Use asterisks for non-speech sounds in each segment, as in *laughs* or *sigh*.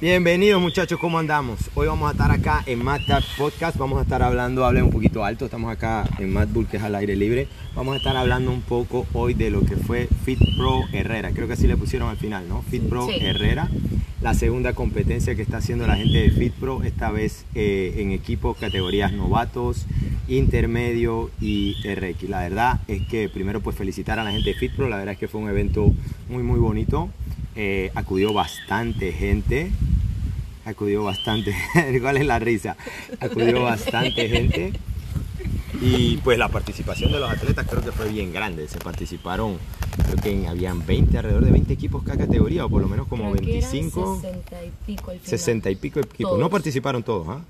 Bienvenidos muchachos, ¿cómo andamos? Hoy vamos a estar acá en Mad Podcast, vamos a estar hablando, hable un poquito alto, estamos acá en Mad Bull que es al aire libre, vamos a estar hablando un poco hoy de lo que fue Fit Pro Herrera, creo que así le pusieron al final, ¿no? Fit Pro Sí. Herrera, la segunda competencia que está haciendo la gente de Fit Pro, esta vez eh, en equipos categorías novatos, intermedio y RX. La verdad es que primero pues felicitar a la gente de Fit Pro, la verdad es que fue un evento muy muy bonito, Eh, acudió bastante gente, acudió bastante, *laughs* ¿cuál es la risa? Acudió bastante gente y pues la participación de los atletas creo que fue bien grande, se participaron, creo que habían 20, alrededor de 20 equipos cada categoría o por lo menos como Creo que eran 25, 60 y pico al final. 60 y pico equipos, no participaron todos, ¿ah?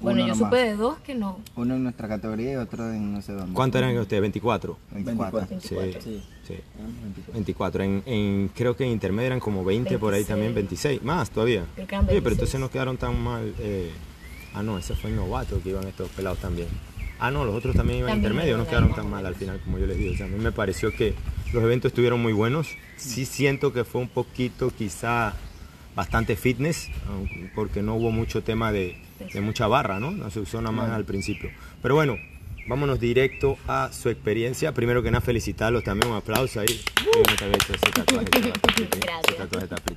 Bueno, Uno yo nomás. supe de dos que no. Uno en nuestra categoría y otro en no sé dónde. ¿Cuántos eran ustedes? 24. 24. 24. Sí, sí. 24. En, en- creo que en intermedio eran como 20, por ahí 26. también 26. Más todavía. Creo que eran Oye, pero 26. entonces no quedaron tan mal. eh, ah, no, ese fue el novato que iban estos pelados también. Ah, no, los otros también iban También intermedio, no quedaron tan mal al final, como yo les digo. O sea, a mí me pareció que los eventos estuvieron muy buenos. Sí siento que fue un poquito, quizá, bastante fitness, porque no hubo mucho tema de, de mucha barra, ¿no? No se usó nada más al principio. Pero bueno, vámonos directo a su experiencia. Primero que nada, felicitarlos también, un aplauso ahí. Pretty.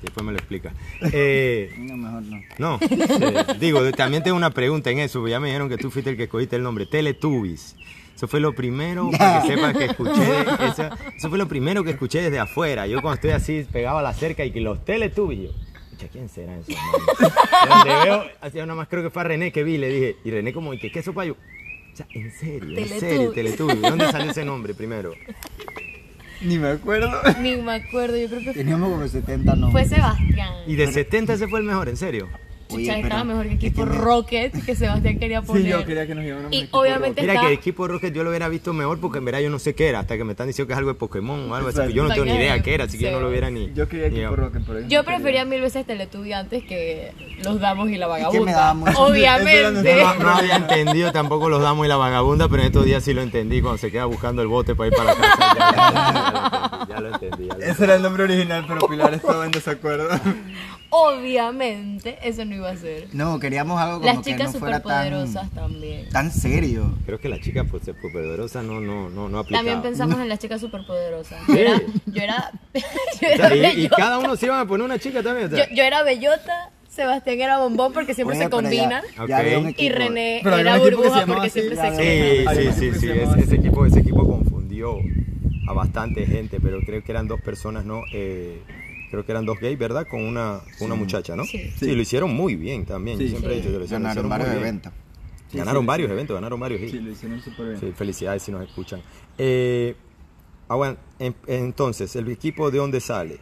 Después me lo explica. Eh, No, mejor no. no, eh, digo, también tengo una pregunta en eso, porque ya me dijeron que tú fuiste el que escogiste el nombre, Teletubbies. Eso fue lo primero, para que que escuché, eso, eso fue lo primero que escuché desde afuera. Yo cuando estoy así, pegaba la cerca y que los Teletubbies, yo, "Pucha, ¿quién será eso? hermano?". De donde veo, así nada más creo que fue a René que vi, le dije, y René como, ¿y qué queso payo? O sea, en serio, en serio, Teletubbies. Teletubbies. ¿Dónde salió ese nombre primero? *laughs* Ni me acuerdo. Ni me acuerdo, yo creo que Teníamos como 70 no. fue Sebastián. Y de 70 ese fue el mejor, en serio. Chucha, Oye, estaba pero mejor que es equipo me- Rocket que Sebastián quería poner. *laughs* Sí, yo quería que nos lleváramos Y equipo obviamente Mira está- que el equipo Rocket yo lo hubiera visto mejor porque en verdad yo no sé qué era, hasta que me están diciendo que es algo de Pokémon o algo así, que yo no tengo ni idea qué era, así que yo no lo hubiera ni... Yo quería equipo Rocket, pero Yo no querían. prefería mil veces Teletubby antes que los damos y la me vagabunda. Obviamente. No, no había entendido tampoco los damos y la vagabunda, pero en estos días sí lo entendí cuando se queda buscando el bote para ir para la casa. Ya, lo entendí, ya lo entendí. ya lo Ese era el nombre original, pero Pilar estaba en desacuerdo. *laughs* Obviamente, eso no iba a ser. No, queríamos algo como Las que chicas no fuera superpoderosas tan, también. tan serio. Creo que la chica pues superpoderosa no, no, no, no aplicaba. También pensamos en las chicas superpoderosas. Yo era, yo era, *laughs* yo O era sea, y, cada uno se iba a poner una chica también. o sea. Yo, yo era bellota, Sebastián era bombón porque siempre Oye, se ya- combinan. ya Y. René Pero era que burbuja porque así, siempre ya se. Sí, combinan. Sí, sí, que sí, se ese, equipo, ese equipo confundió a bastante gente, pero creo que eran dos personas, ¿no? Eh, creo que eran dos gays, ¿verdad? Con una, con una muchacha, ¿no? Sí. Sí, lo hicieron muy bien también. Yo Sí. siempre he dicho que lo hicieron, lo Ganaron hicieron varios muy bien. eventos. Ganaron sí, varios sí. eventos, ganaron varios. Sí, Sí, lo hicieron súper bien. Sí, felicidades si nos escuchan. Eh, ah, bueno, en- entonces, ¿el equipo de dónde sale?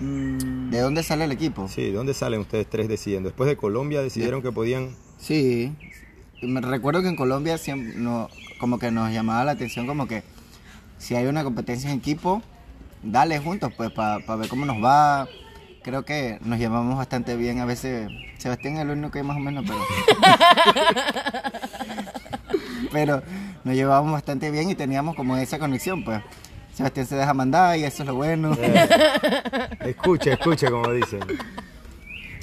Mm, ¿De dónde sale el equipo? Sí, ¿de dónde salen ustedes tres decidiendo? Después de Colombia decidieron que podían... Sí. Me recuerdo que en Colombia siempre no, como que nos llamaba la atención como que si hay una competencia en equipo, dale juntos pues para ver cómo nos va. Creo que nos llevamos bastante bien. A veces Sebastián es el único que hay más o menos, pero... *laughs* pero nos llevábamos bastante bien y teníamos como esa conexión pues. Sebastián se deja mandar y eso es lo bueno. Escucha, escucha como dicen.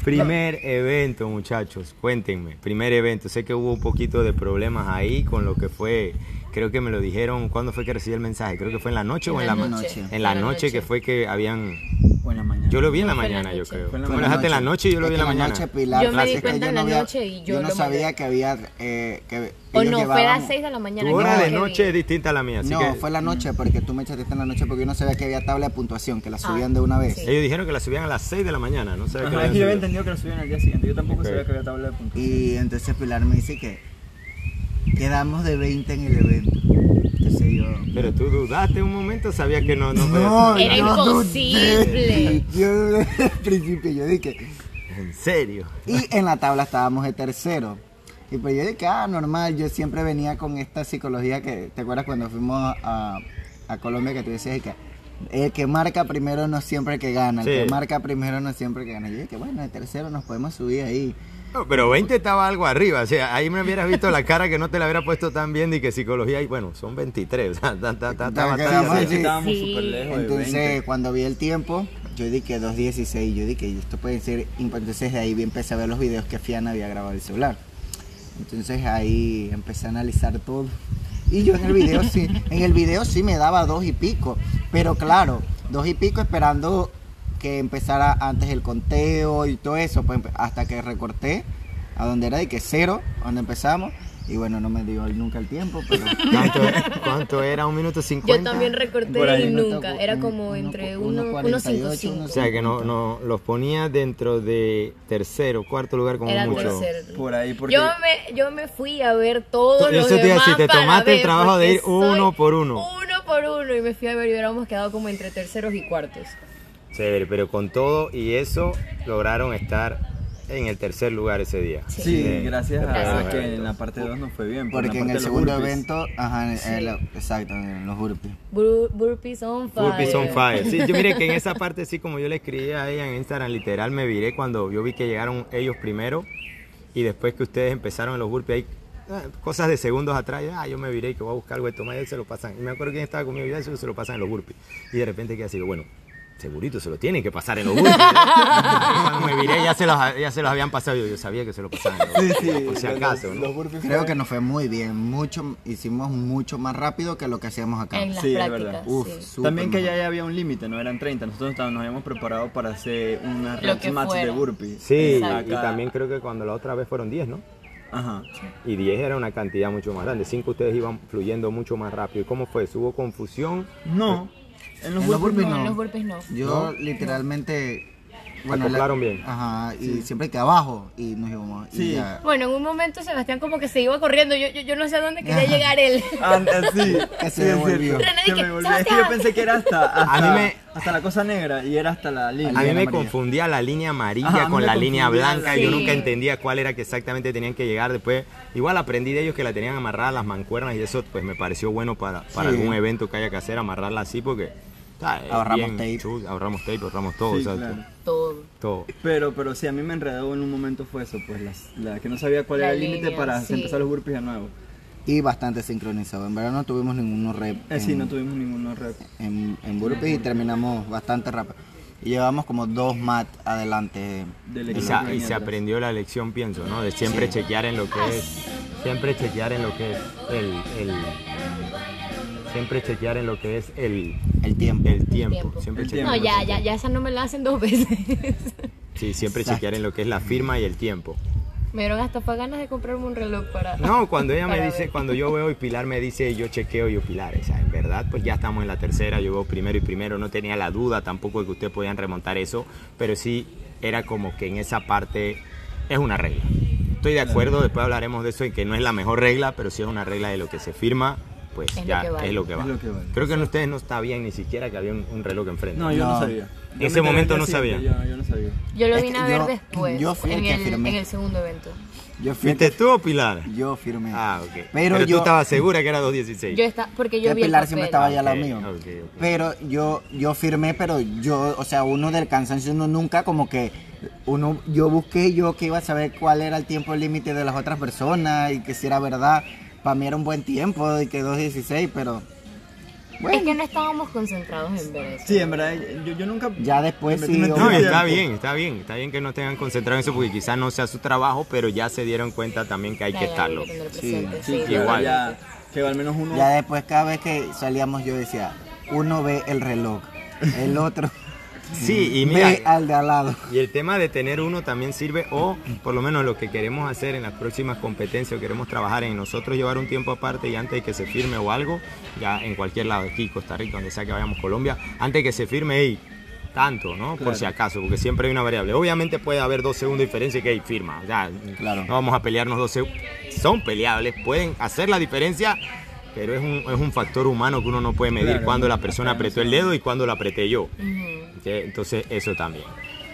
Primer evento, muchachos, cuéntenme. Primer evento. Sé que hubo un poquito de problemas ahí con lo que fue. Creo que me lo dijeron. ¿Cuándo fue que recibí el mensaje? Creo que fue en la noche o en la, ma- noche. En la noche que fue que habían. o en la mañana. Yo lo vi en la No, la mañana, yo creo. La Tú me lo dejaste en la noche y yo lo vi en la mañana. noche, Pilar, Yo me di cuenta en la no había- noche y yo no lo sabía que había... eh, que O no, fue a las 6 de la mañana. Tu hora de noche es distinta a la mía. Así no, que fue la noche porque tú me echaste en la noche porque yo no sabía que había tabla de puntuación, que la subían Ah, de una vez. sí. ellos dijeron que la subían a las 6 de la mañana. No sabía Ajá, la es que yo había entendido que lo subían al día siguiente. Yo tampoco sabía que había tabla de puntos. Y entonces Pilar me dice que quedamos de 20 en el evento. Yo... Pero tú dudaste un momento, sabías que no, no, No, Era imposible. Yo *laughs* al principio, yo dije... En serio. Y en la tabla estábamos de tercero. Y pues yo dije, ah, normal, yo siempre venía con esta psicología que, ¿te acuerdas cuando fuimos a, a Colombia que tú decías que el que marca primero no siempre que gana, el Sí. que marca primero no siempre que gana? Yo dije, bueno, de tercero nos podemos subir ahí. No, pero 20 estaba algo arriba, o sea, ahí me hubieras visto la cara que no te la hubiera puesto tan bien y que psicología, y bueno, son 23, *laughs* o sea, estábamos Sí. súper lejos de Entonces, 20. cuando vi el tiempo, yo dije 2.16, yo dije, esto puede ser, entonces de ahí empecé a ver los videos que Fiana había grabado el celular. Entonces ahí empecé a analizar todo. Y yo en el video sí, en el video sí me daba dos y pico, pero claro, dos y pico esperando que empezara antes el conteo y todo eso, pues hasta que recorté a donde era de que cero, donde empezamos, y bueno, no me dio nunca el tiempo, pero... *laughs* ¿Cuánto, cuánto era? ¿Un minuto cincuenta? Yo también recorté y nunca. Era como uno- entre uno 48, 1.55. O sea que no, no los ponía dentro de tercero, cuarto lugar como Era mucho. Por ahí, porque. Yo me, yo me fui a ver todos los te iba a demás decir, te para tomaste el trabajo de ir uno por uno. Uno por uno y me fui a ver y hubiéramos quedado como entre terceros y cuartos. Chévere, pero con todo y eso lograron estar en el tercer lugar ese día. Sí, Eh, gracias a Gracias. que en la parte 2 nos fue bien. Porque en parte el segundo burpees. evento, ajá, en el- exacto, en los burpees. Bur- burpees on fire. Burpees on fire. Sí, yo mire que en esa parte, sí, como yo le escribí a ella en Instagram, literal me viré cuando yo vi que llegaron ellos primero y después que ustedes empezaron en los burpees, ahí, ah, cosas de segundos atrás, ah, yo me viré y que voy a buscar algo de tomar y se lo pasan. Y me acuerdo quién estaba conmigo y eso se lo pasan en los burpees. Y de repente quedé así, segurito segurito se lo tienen que pasar en los burpees. cuando *laughs* me viré ya se, los, ya se los habían pasado, yo, yo sabía que se lo pasaban en los burpees, Sí, sí. por si los- acaso. ¿no? Los burpees Creo que nos fue muy bien, mucho, hicimos mucho más rápido que lo que hacíamos acá. En las Sí, es prácticas. verdad. Uf, sí. También que mejor. ya, había un límite, no eran 30. Nosotros estábamos- nos habíamos preparado para hacer una que match de fuera. burpees. Sí, Exacto. y también creo que cuando la otra vez fueron 10, ¿no? Ajá. Y 10 era una cantidad mucho más grande. 5 ustedes iban fluyendo mucho más rápido. ¿Y cómo fue? ¿Hubo confusión? No. En los En los burpees burpees No, no. en los burpees no. Yo literalmente... acoplaron la- bien. Ajá, y siempre que abajo y nos íbamos. y Sí. ya. Bueno, en un momento Sebastián como que se iba corriendo. Yo, yo, yo no sé a dónde quería llegar él. *laughs* Ah, sí. Que se devolvió. René, que- me volvió. Es que yo pensé que era hasta, hasta, *laughs* A mí me- hasta la cosa negra y era hasta la línea. A mí me amarilla. confundía la línea amarilla Ajá, a mí con la línea blanca. la- Yo nunca entendía cuál era que exactamente tenían que llegar. Después, igual aprendí de ellos que la tenían amarrada las mancuernas y eso pues me pareció bueno para, para Sí. algún evento que haya que hacer, amarrarla así porque ¿sabes? Ahorramos Bien tape. chul- ahorramos tape, ahorramos todo, Sí, exacto. claro. Todo. todo. Pero, pero sí, a mí me enredó en un momento fue eso, pues las- la, que no sabía cuál La era el límite para sí. empezar los burpees de nuevo. Y bastante sincronizado. En verdad no tuvimos ninguno rep Eh, sí, en, no tuvimos ninguno rep. en, en burpees y terminamos bastante rápido. Y llevamos como dos mat adelante. Del Y equipo se, y aprendió la lección, pienso, ¿no? De siempre chequear en lo que es, siempre chequear en lo que es el, el- siempre chequear en lo que es el, El tiempo. el tiempo. Tiempo. Siempre El chequear No, en lo ya, que- ya, ya esa no me la hacen dos veces. Sí, siempre Exacto. chequear en lo que es la firma y el tiempo. me dieron hasta fue ganas de comprarme un reloj para. No, cuando ella me para dice, ver. cuando yo veo y Pilar me dice, yo chequeo yo Pilar, o sea, en verdad, pues ya estamos en la tercera, yo veo primero y primero, no tenía la duda tampoco de que ustedes podían remontar eso, pero sí era como que en esa parte es una regla. Estoy de acuerdo, después hablaremos de eso, en que no es la mejor regla, pero sí es una regla de lo que se firma, pues Es lo ya vale. es lo que va. Es lo que vale. Creo que en ustedes no sabían ni siquiera que había un, un reloj enfrente. No, yo no, No. sabía. En ese momento al no sabía. Yo, yo no sabía. Yo lo Es vine que a ver yo- después. yo fui en, el, firmé. en el segundo evento. Yo fui el ¿Fuiste que- tú o Pilar? Yo firmé. Ah, ok. Pero, tú yo, estabas segura que era 2.16. Yo está, porque yo vi el Pilar siempre estaba allá al lado Ok, mío. Pero yo, yo firmé, pero yo, o sea, uno del cansancio, uno nunca como que, uno, yo busqué yo que iba a saber cuál era el tiempo límite de las otras personas y que si era verdad. Para mí era un buen tiempo y que 2.16, pero Es que no estábamos concentrados en ver eso. Sí, en verdad, yo, yo nunca. Ya después me sí, No, está bien, está bien, está bien que no tengan concentrado en eso porque quizás no sea su trabajo, pero ya se dieron cuenta también que hay Ya, que ya, estarlo. hay que tener Sí, presente, Sí, sí, claro, Igual. Ya, que al menos uno. ya después cada vez que salíamos yo decía, uno ve el reloj, el otro Sí, y mira, ve al de al lado. y el tema de tener uno también sirve, o por lo menos lo que queremos hacer en las próximas competencias, o queremos trabajar en nosotros llevar un tiempo aparte y antes de que se firme o algo, ya en cualquier lado, aquí, Costa Rica, donde sea que vayamos, Colombia, antes de que se firme, hey, tanto, ¿no? Por si acaso, porque siempre hay una variable. Obviamente puede haber dos segundos de diferencia y que hay firma, sea, Claro. no vamos a pelearnos dos segundos. Son peleables, pueden hacer la diferencia, pero es un, es un factor humano que uno no puede medir Claro, cuando la persona apretó el dedo y cuando lo apreté yo. Entonces, eso también.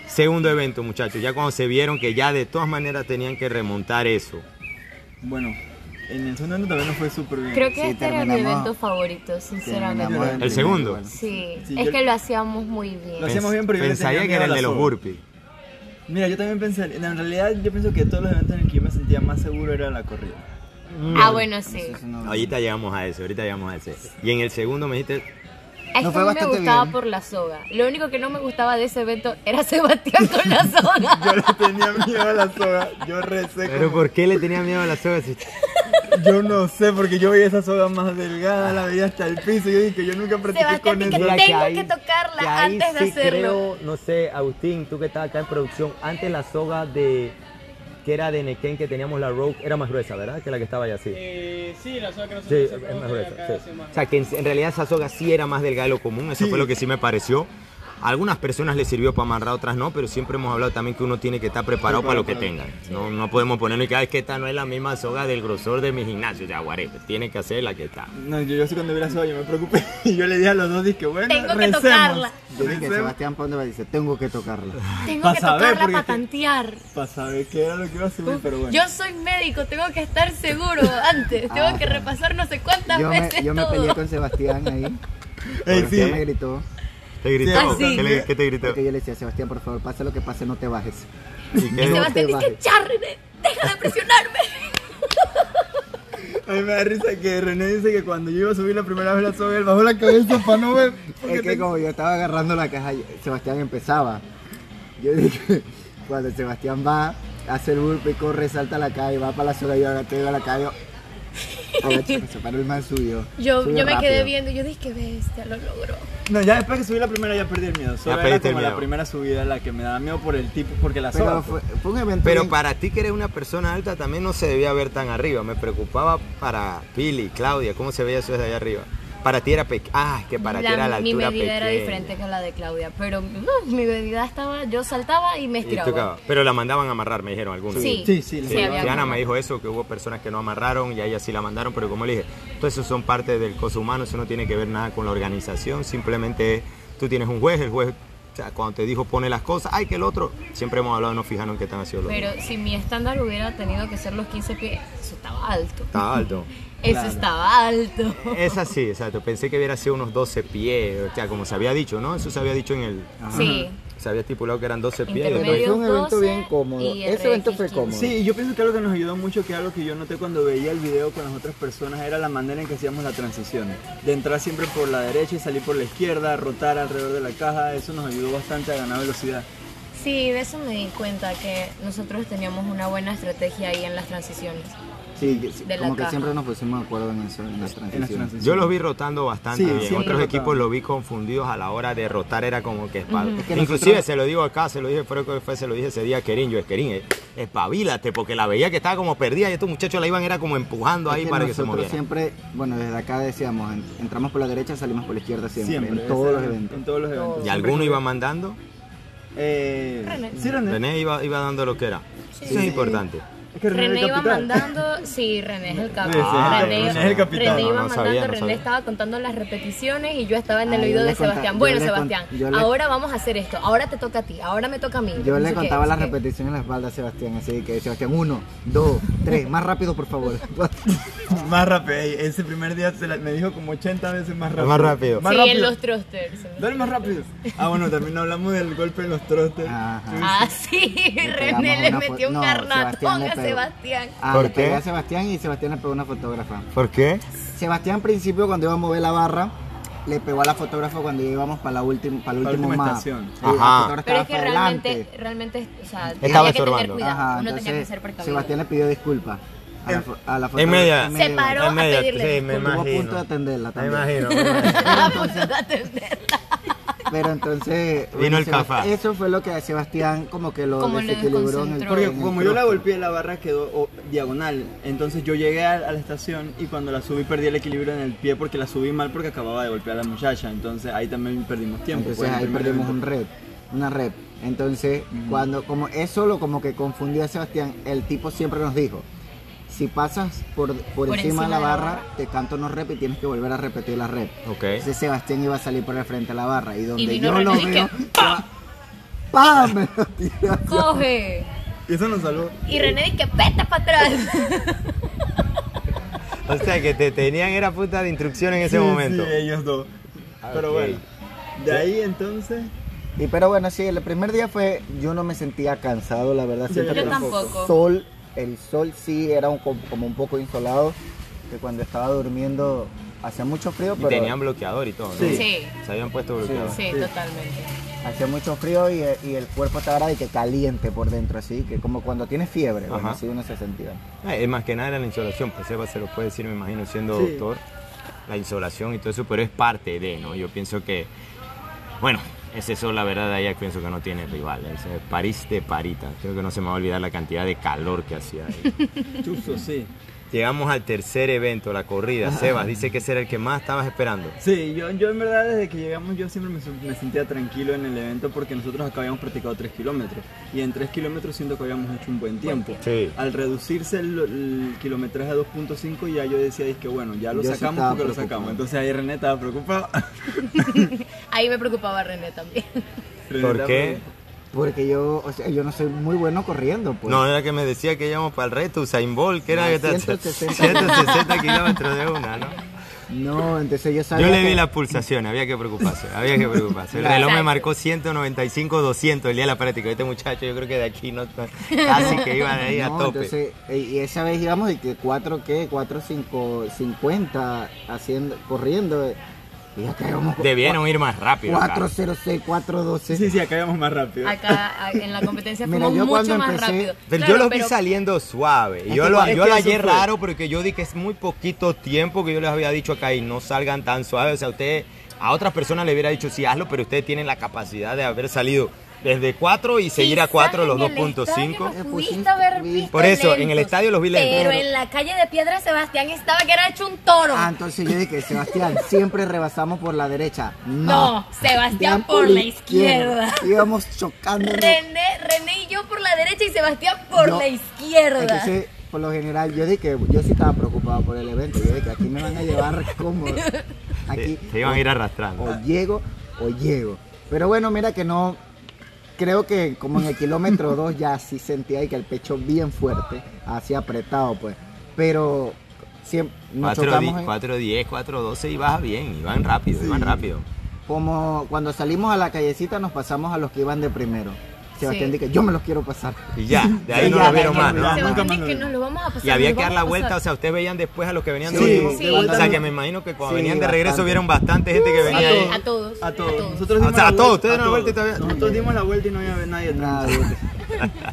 Segundo evento, muchachos, ya cuando se vieron que ya de todas maneras tenían que remontar eso. Bueno, en el segundo también nos fue súper bien. Creo que Sí, este era mi evento favorito, sinceramente. ¿El segundo? Sí, Sí, es yo- que lo hacíamos muy bien. Lo hacíamos bien, pero yo Pensaría que era el de los burpees. Mira, yo también pensé, en realidad yo pienso que todos los eventos en el que yo me sentía más seguro era la corrida. Ah, bueno, sí. No- Ahorita llegamos a eso, ahorita llegamos a ese. Y en el segundo me dijiste, Es Nos que fue a mí me gustaba bien. por la soga. Lo único que no me gustaba de ese evento era *laughs* Sebastián con la soga. *laughs* Yo le tenía miedo a la soga. Yo recé Pero como- ¿por qué le tenía miedo a las sogas? *laughs* Yo no sé, porque yo veía esa soga más delgada, la veía hasta el piso. Yo dije que yo nunca practiqué Sebastián, con eso. que tengo ahí- que tocarla que ahí antes de sí hacerlo. creo, no sé, Agustín, tú que estás acá en producción, antes la soga de que era de Nequén que teníamos la Rogue era más gruesa, ¿verdad? Que la que estaba allá así. Eh, sí, la soga que Sí, nosotros es siempre más gruesa. sí. más O sea, que en, en realidad esa soga sí era más delgada de lo común, eso Sí. fue lo que sí me pareció. A algunas personas les sirvió para amarrar, otras no, pero siempre hemos hablado también que uno tiene que estar preparado para lo que tengan. No, no podemos ponernos que "Ah, es que esta no es la misma soga del grosor de mi gimnasio, ya, whatever, tiene que hacer la que está. No, yo, yo sí cuando vi la soga yo me preocupé. *laughs* Y yo le dije a los dos, dije, bueno, Tengo que recemos. tocarla. Yo dije, Sebastián me dice, tengo que tocarla. Tengo Pa' que saber, tocarla para tantear. Para saber qué era lo que iba a subir, pero bueno. Yo soy médico, tengo que estar seguro *laughs* antes. Tengo Ah. que repasar no sé cuántas Yo me, veces yo me peleé con Sebastián ahí. *laughs* Ey, porque sí. me gritó. ¿Te gritó? Ah, sí. ¿Qué, le- qué te gritó? Porque yo le decía, Sebastián, por favor, pase lo que pase, no te bajes. ¿Y Y? No Sebastián te dice, deja de presionarme. *laughs* A mí me da risa que René dice que cuando yo iba a subir la primera vez la soga, él bajó la cabeza para no ver. Es que te- como yo estaba agarrando la caja, Sebastián empezaba. Yo dije, *laughs* cuando Sebastián va, hace el burpee, corre, salta a la calle, va para la soga, yo agaché, a la calle. Agaché, *laughs* se paró el man subió. Yo, subió yo me quedé viendo y yo dije, qué bestia, lo logró. No, ya después que subí la primera ya perdí el miedo. Solo era perdiste el como la primera subida la que me daba miedo por el tipo, porque la Pero fue, fue un evento Pero bien- para ti que eres una persona alta también no se debía ver tan arriba. Me preocupaba para Pili, Claudia, cómo se veía eso desde allá arriba. Para ti era pequeño. Ah, es que para ti era la mi altura medida era pequeña. diferente que la de Claudia, pero no, mi medida estaba, yo saltaba y me estiraba. Pero la mandaban a amarrar, me dijeron algunos. Sí, Sí, sí, sí, sí, Diana me dijo eso, que hubo personas que no amarraron y a ella sí la mandaron, pero como le dije, todo eso son parte del coso humano, eso no tiene que ver nada con la organización, simplemente tú tienes un juez, el juez, o sea, cuando te dijo pone las cosas, ay que el otro, siempre hemos hablado, no fijaron en qué están haciendo los Pero si mi estándar hubiera tenido que ser los 15 pies, eso estaba alto. Está alto. *laughs* Eso Claro. estaba alto. Es así, exacto. Pensé que hubiera sido unos 12 pies, o sea, como se había dicho, ¿no? Eso se había dicho en el... Sí. Se había estipulado que eran 12 pies. Fue un evento 12 bien cómodo. Ese evento fue RX15. cómodo. Sí, y yo pienso que algo que nos ayudó mucho, que algo que yo noté cuando veía el video con las otras personas, era la manera en que hacíamos la transición. De entrar siempre por la derecha y salir por la izquierda, rotar alrededor de la caja, eso nos ayudó bastante a ganar velocidad. Sí, de eso me di cuenta que nosotros teníamos una buena estrategia ahí en las transiciones. Sí, que- sí, De la como que caja. siempre nos pusimos de acuerdo en eso, en las En las transiciones. Yo los vi rotando bastante Sí, bien. siempre Otros equipos los vi confundidos a la hora de rotar, era como que espa- Es que Inclusive nosotros- se lo digo acá, se lo dije, fue, fue- se lo dije ese día a Kerin, yo es Kerin, eh, espabilate, porque la veía que estaba como perdida y estos muchachos la iban era como empujando Es ahí que para que se moviera. siempre, bueno, desde acá decíamos, en- entramos por la derecha, salimos por la izquierda siempre, Siempre, en todos ese- los eventos. En todos los eventos. ¿Y alguno iba mandando? Eh, René. Sí, René. René iba, iba dando lo que era. Eso es importante. Es que René, iba mandando, sí, René es el capo. Ah, René, René es el capitán. René iba no mandando, sabía, no René sabía. estaba contando las repeticiones y yo estaba en el Ah, oído de Sebastián. Bueno, Sebastián, le- ahora vamos a hacer esto. Ahora te toca a ti, ahora me toca a mí. Yo No le qué, contaba no las qué. repeticiones en la espalda a Sebastián, así que Sebastián, uno, dos, tres, más rápido por favor. *laughs* *laughs* Más rápido. ey, ese primer día se la- me dijo como 80 veces más rápido. Más rápido. Más sí, rápido. en los thrusters. Dale más rápido. Ah, bueno, también hablamos del golpe en los trostes. Ajá. Ah, sí, pegamos René le una fo- metió un no, le a pegó. Sebastián. Ah, ¿Por le pegué qué? a Sebastián y Sebastián le pegó una fotógrafa. ¿Por qué? Sebastián al principio cuando iba a mover la barra, le pegó a la fotógrafa cuando íbamos para la última para el La último última map. estación. Sí, la Ajá. fotógrafa Pero es estaba que para realmente, adelante. realmente, o sea, Estaba tenía que tener estorbando. cuidado. Ajá, Uno entonces tenía que ser precavido. Sebastián le pidió disculpas a la, a la En media. Se paró a en media, pedirle sí, me disculpas. Estuvo a punto de imagino. atenderla Me también. imagino. *laughs* me imagino. *laughs* A punto de atenderla. Pero entonces. Vino el cafá. Eso fue lo que a Sebastián como que lo Como desequilibró en el. Porque en el como yo la golpeé, la barra quedó oh, diagonal. Entonces yo llegué a, a la estación y cuando la subí perdí el equilibrio en el pie porque la subí mal porque acababa de golpear a la muchacha. Entonces ahí también perdimos tiempo. Entonces pues, en el ahí perdimos un rep, una rep. Entonces, cuando como eso lo como que confundía a Sebastián, el tipo siempre nos dijo, si pasas por, por, encima, de la barra, te canto unos rep y tienes que volver a repetir la rep. Ok. Entonces Sebastián iba a salir por el frente de la barra y donde Y yo lo veo, que, ¡pam! Me lo tira. Coge. Y eso nos salvó. Y René dice que peta para atrás. *laughs* O sea que te tenían era puta de instrucción en ese Sí, momento. Sí, ellos dos. Pero Ok. bueno. De ahí entonces. Y pero bueno, sí, el primer día fue, yo no me sentía cansado, la verdad. Siento yo tampoco. Sol, el sol sí era un, como un poco insolado, que cuando estaba durmiendo hacía mucho frío, Y pero tenían bloqueador y todo, ¿no? Sí. Sí, Se habían puesto bloqueador. sí, totalmente. hacía mucho frío y, y el cuerpo estaba de que caliente por dentro, así, que como cuando tienes fiebre, bueno, así uno se sentía. Es más que nada era la insolación, pues Seba se lo puede decir, me imagino, siendo Sí. doctor, la insolación y todo eso, pero es parte de, ¿no? Yo pienso que, bueno, ese sol, la verdad, de pienso que no tiene rival. Ese París de Parita. Creo que no se me va a olvidar la cantidad de calor que hacía ahí. *laughs* Sí. Llegamos al tercer evento, la corrida. Sebas dice que ese era el que más estabas esperando. Sí, yo, yo en verdad desde que llegamos yo siempre me, sentía tranquilo en el evento porque nosotros acá habíamos practicado 3 kilómetros y en 3 kilómetros siento que habíamos hecho un buen tiempo. Sí. Al reducirse el, el kilometraje a 2.5 ya yo decía, es que bueno, ya lo Yo sacamos porque lo sacamos. Entonces ahí René estaba preocupado. *laughs* Ahí me preocupaba René también. ¿Por qué? Porque yo, o sea, yo no soy muy bueno corriendo, pues. No, era que me decía que íbamos para el reto, Usain Bolt, que era Ah, que te- 160. 160 kilómetros de una, ¿no? No, entonces yo sabía Yo le que- vi la pulsación, había que preocuparse, había que preocuparse. El *laughs* reloj me marcó 195, 200 el día de la práctica. Este muchacho yo creo que de aquí no casi que iba de ahí a tope. entonces, eh, y esa vez íbamos de que 4, ¿qué? 4, 5, 50 haciendo, corriendo. Y acá íbamos Debieron ir más rápido. acá. 406, 412. Sí, sí, acá íbamos más rápido. Acá en la competencia Mira, fuimos yo mucho cuando más empecé- rápido. Pero Claro, yo los vi saliendo suave. Y yo lo, yo lo hallé raro porque yo dije que es muy poquito tiempo que yo les había dicho acá y no salgan tan suaves. O sea, ustedes, a otras personas le hubiera dicho sí, hazlo, pero ustedes tienen la capacidad de haber salido desde 4 y seguir a Quizás 4 los en el 2.5. estadio Eh, pues Por eso, en el estadio los vi lentos. Pero Pero- en la calle de Piedra Sebastián estaba que era hecho un toro. Ah, entonces yo dije, Sebastián, *laughs* siempre rebasamos por la derecha. No, No, Sebastián por la izquierda. Íbamos chocando. René, René y yo por la derecha y Sebastián por No. la izquierda. Entonces, por lo general, yo dije, yo sí estaba preocupado por el evento. Yo dije, aquí me van a llevar *laughs* como. Aquí. Se, se iban a ir arrastrando. o llego o llego. Pero bueno, mira que no. Creo que como en el kilómetro 2 ya sí sentía ahí que el pecho bien fuerte, así apretado, pues. Pero siempre nos 4, chocamos. en- 4, 10, 4, 12 y baja bien, iban rápido, iban rápido. Como cuando salimos a la callecita nos pasamos a los que iban de primero. Sebastián Sí. dice, yo me los quiero pasar. Y ya, de ahí *laughs* Sí, no ya, lo vieron más. Sebastián dice que nos lo vamos a pasar. Y había que dar la vuelta, o sea, ustedes veían después a los que venían de Sí, último. sí, o sea, que me imagino que cuando Sí, venían de regreso bastante. vieron bastante gente que venía ahí. A todos. A todos. Nosotros O dimos sea, la a todos, vuelta- ustedes dieron la vuelta y todavía- Nosotros dimos la vuelta y no había nadie atrás. Nadie.